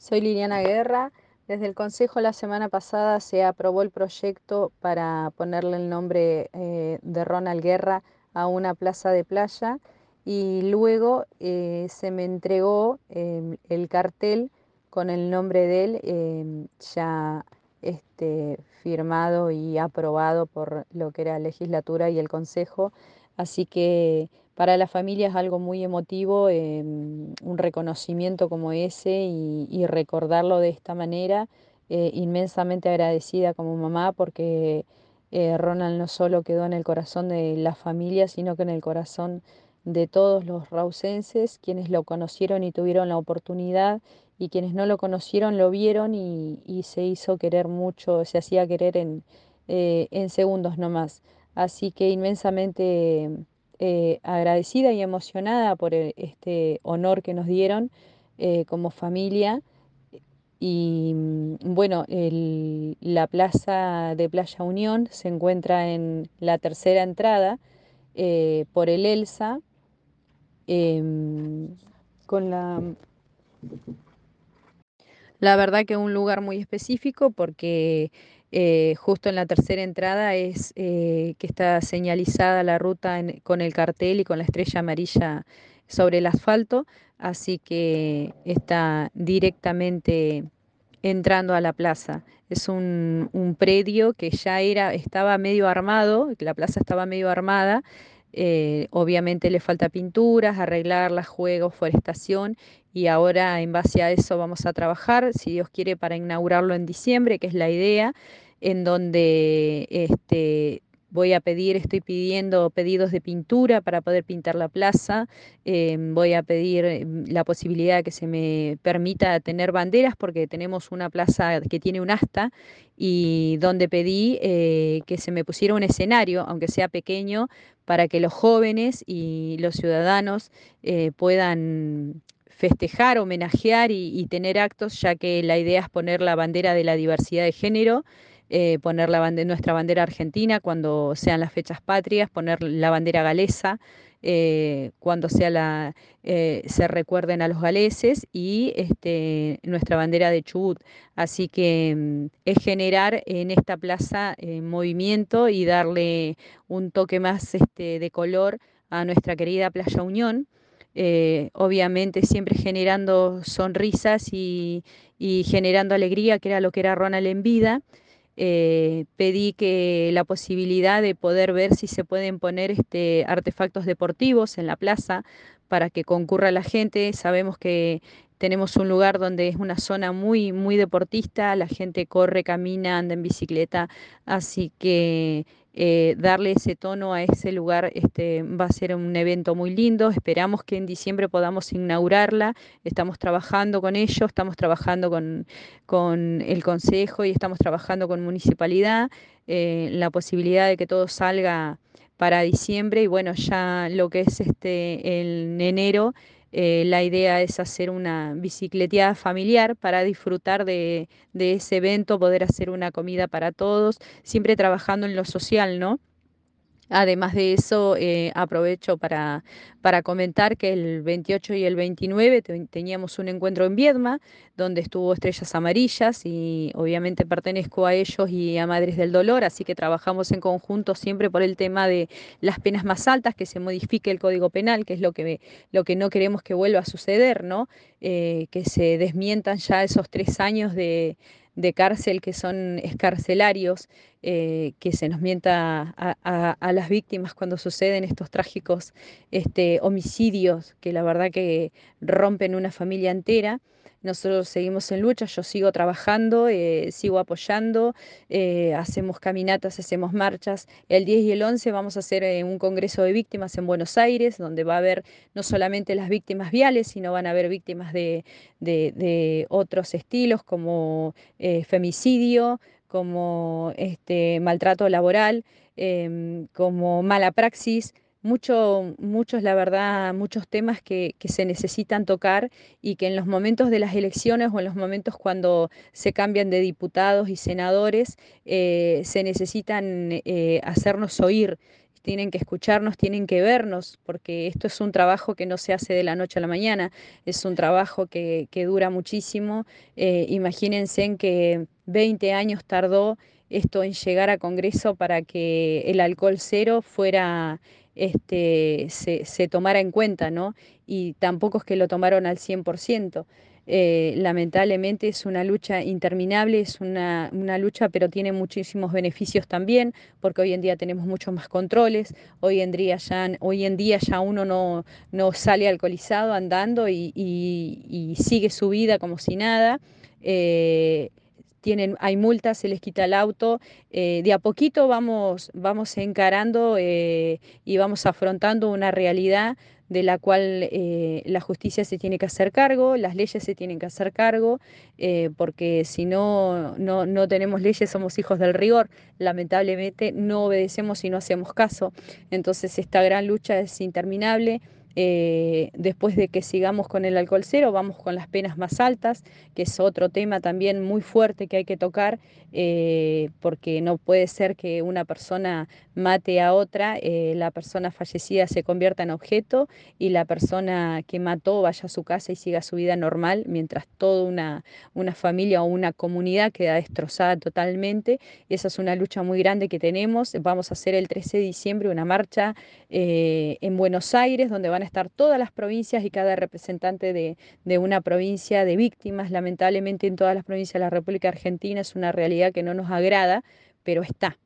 Soy Liliana Guerra. Desde el Consejo la semana pasada se aprobó el proyecto para ponerle el nombre eh, de Ronald Guerra a una plaza de playa y luego eh, se me entregó em, el cartel con el nombre de él em, ya este, firmado y aprobado por lo que era la legislatura y el Consejo. Así que para la familia es algo muy emotivo, em, un reconocimiento como ese y, recordarlo de esta manera. Eh, inmensamente agradecida como mamá porque eh, Ronald no solo quedó en el corazón de la familia, sino que en el corazón de todos los rausenses, quienes lo conocieron y tuvieron la oportunidad y quienes no lo conocieron lo vieron y, se hizo querer mucho, se hacía querer en, eh, en segundos nomás. Así que inmensamente eh, agradecida y emocionada por e, este honor que nos dieron eh, como familia. Y mm, bueno, la plaza de Playa Unión se encuentra en la tercera entrada por el Elsa, em, con la la verdad que un lugar muy específico porque eh, justo en la tercera entrada es eh, que está señalizada la ruta con el cartel y con la estrella amarilla sobre el asfalto, así que está directamente entrando a la plaza. Es un, un predio que ya era, estaba medio armado, la plaza estaba medio armada eh, obviamente le falta pinturas, arreglarlas, juegos, forestación y ahora en base a eso vamos a trabajar, si Dios quiere, para inaugurarlo en diciembre, que es la idea, en donde este, voy a pedir, estoy pidiendo pedidos de pintura para poder pintar la plaza, em, voy a pedir em, la posibilidad de que se me permita tener banderas porque tenemos una plaza que tiene un asta y donde pedí eh, que se me pusiera un escenario, aunque sea pequeño, para que los jóvenes y los ciudadanos eh, puedan festejar, homenajear y, tener actos, ya que la idea es poner la bandera de la diversidad de género eh, poner la nuestra bandera argentina cuando sean las fechas patrias, poner la bandera galesa eh, cuando sea la, eh, se recuerden a los galeses y este, nuestra bandera de Chubut. Así que mm, es generar en esta plaza movimiento y darle un toque más este, de color a nuestra querida Playa Unión. obviamente siempre generando sonrisas y, y, generando alegría, que era lo que era Ronald en vida. Eh, pedí que la posibilidad de poder ver si se pueden poner este, artefactos deportivos en la plaza para que concurra la gente. Sabemos que tenemos un lugar donde es una zona muy, muy deportista, la gente corre, camina, anda en bicicleta, así que eh, darle ese tono a ese lugar este, va a ser un evento muy lindo. Esperamos que en diciembre podamos inaugurarla. Estamos trabajando con ellos, estamos trabajando con, con el Consejo y estamos trabajando con Municipalidad. Eh, la posibilidad de que todo salga para diciembre y bueno, ya lo que es este el enero eh, la idea es hacer una bicicleteada familiar para disfrutar de, de ese evento, poder hacer una comida para todos, siempre trabajando en lo social, ¿no? Además de eso, eh, aprovecho para, para, comentar que el 28 y el 29 teníamos un encuentro en Viedma, donde estuvo Estrellas Amarillas y obviamente pertenezco a ellos y a Madres del Dolor, así que trabajamos en conjunto siempre por el tema de las penas más altas, que se modifique el Código Penal, que es lo que, lo que no queremos que vuelva a suceder, ¿no? Eh, que se desmientan ya esos tres años de, de cárcel que son escarcelarios, eh, que se nos mienta a, las víctimas cuando suceden estos trágicos este, homicidios que la verdad que rompen una familia entera. Nosotros seguimos en lucha, yo sigo trabajando, eh, sigo apoyando, eh, hacemos caminatas, hacemos marchas. El 10 y el 11 vamos a hacer eh, un congreso de víctimas en Buenos Aires, donde va a haber no solamente las víctimas viales, sino van a haber víctimas de, de otros estilos como femicidio, como este, maltrato laboral, em, como mala praxis mucho, muchos, la verdad, muchos temas que, se necesitan tocar y que en los momentos de las elecciones o en los momentos cuando se cambian de diputados y senadores, eh, se necesitan eh, hacernos oír tienen que escucharnos, tienen que vernos, porque esto es un trabajo que no se hace de la noche a la mañana, es un trabajo que, dura muchísimo. Eh, imagínense en que 20 años tardó esto en llegar a Congreso para que el alcohol cero fuera este, se, se, tomara en cuenta, ¿no? Y tampoco es que lo tomaron al 100%. Eh, lamentablemente es una lucha interminable, es una, lucha pero tiene muchísimos beneficios también, porque hoy en día tenemos muchos más controles, hoy en día ya, hoy en día ya uno no, no sale alcoholizado andando y, sigue su vida como si nada. Eh, tienen, hay multas, se les quita el auto. Eh, de a poquito vamos, vamos encarando y vamos afrontando una realidad de la cual eh, la justicia se tiene que hacer cargo, las leyes se tienen que hacer cargo, eh, porque si no, no tenemos leyes somos hijos del rigor, lamentablemente no obedecemos y no hacemos caso. Entonces esta gran lucha es interminable. Eh, después de que sigamos con el alcohol cero, vamos con las penas más altas, que es otro tema también muy fuerte que hay que tocar, eh, porque no puede ser que una persona mate a otra, eh, la persona fallecida se convierta en objeto y la persona que mató vaya a su casa y siga su vida normal, mientras toda una, familia o una comunidad queda destrozada totalmente. Esa es una lucha muy grande que tenemos. Vamos a hacer el 13 de diciembre una marcha en Buenos Aires, donde van a estar todas las provincias y cada representante de, una provincia de víctimas. Lamentablemente en todas las provincias de la República Argentina es una realidad que no nos agrada, pero está.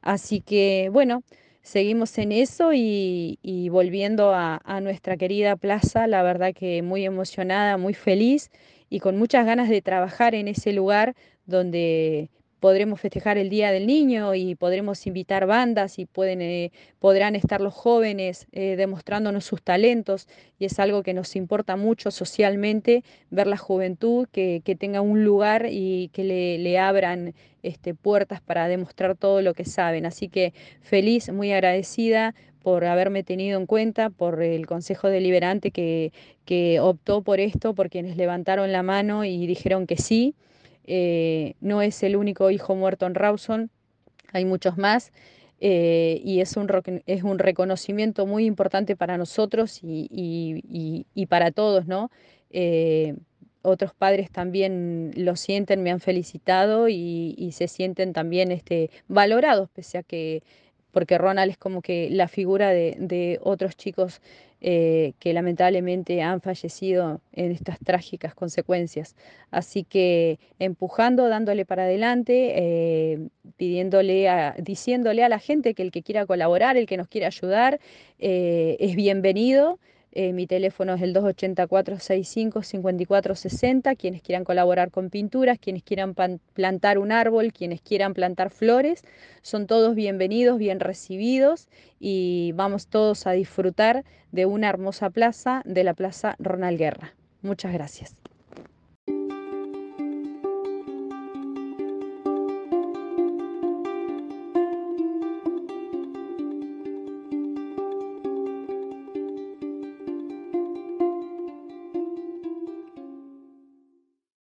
Así que bueno, seguimos en eso y, volviendo a, a, nuestra querida plaza, la verdad que muy emocionada, muy feliz y con muchas ganas de trabajar en ese lugar donde podremos festejar el Día del Niño y podremos invitar bandas y pueden, eh, podrán estar los jóvenes eh, demostrándonos sus talentos y es algo que nos importa mucho socialmente, ver la juventud que, tenga un lugar y que le, abran este, puertas para demostrar todo lo que saben. Así que feliz, muy agradecida por haberme tenido en cuenta, por el Consejo Deliberante que, que optó por esto, por quienes levantaron la mano y dijeron que sí. Eh, no es el único hijo muerto en Rawson, hay muchos más. Eh, y es un, es un reconocimiento muy importante para nosotros y, para todos, ¿no? Eh, otros padres también lo sienten, me han felicitado y, se sienten también este, valorados, pese a que porque Ronald es como que la figura de, otros chicos eh, que lamentablemente han fallecido en estas trágicas consecuencias. Así que empujando, dándole para adelante, eh, pidiéndole, diciéndole a la gente que el que quiera colaborar, el que nos quiera ayudar, eh, es bienvenido. Eh, mi teléfono es el 284-65-5460. Quienes quieran colaborar con pinturas, quienes quieran plantar un árbol, quienes quieran plantar flores, son todos bienvenidos, bien recibidos y vamos todos a disfrutar de una hermosa plaza, de la Plaza Ronald Guerra. Muchas gracias.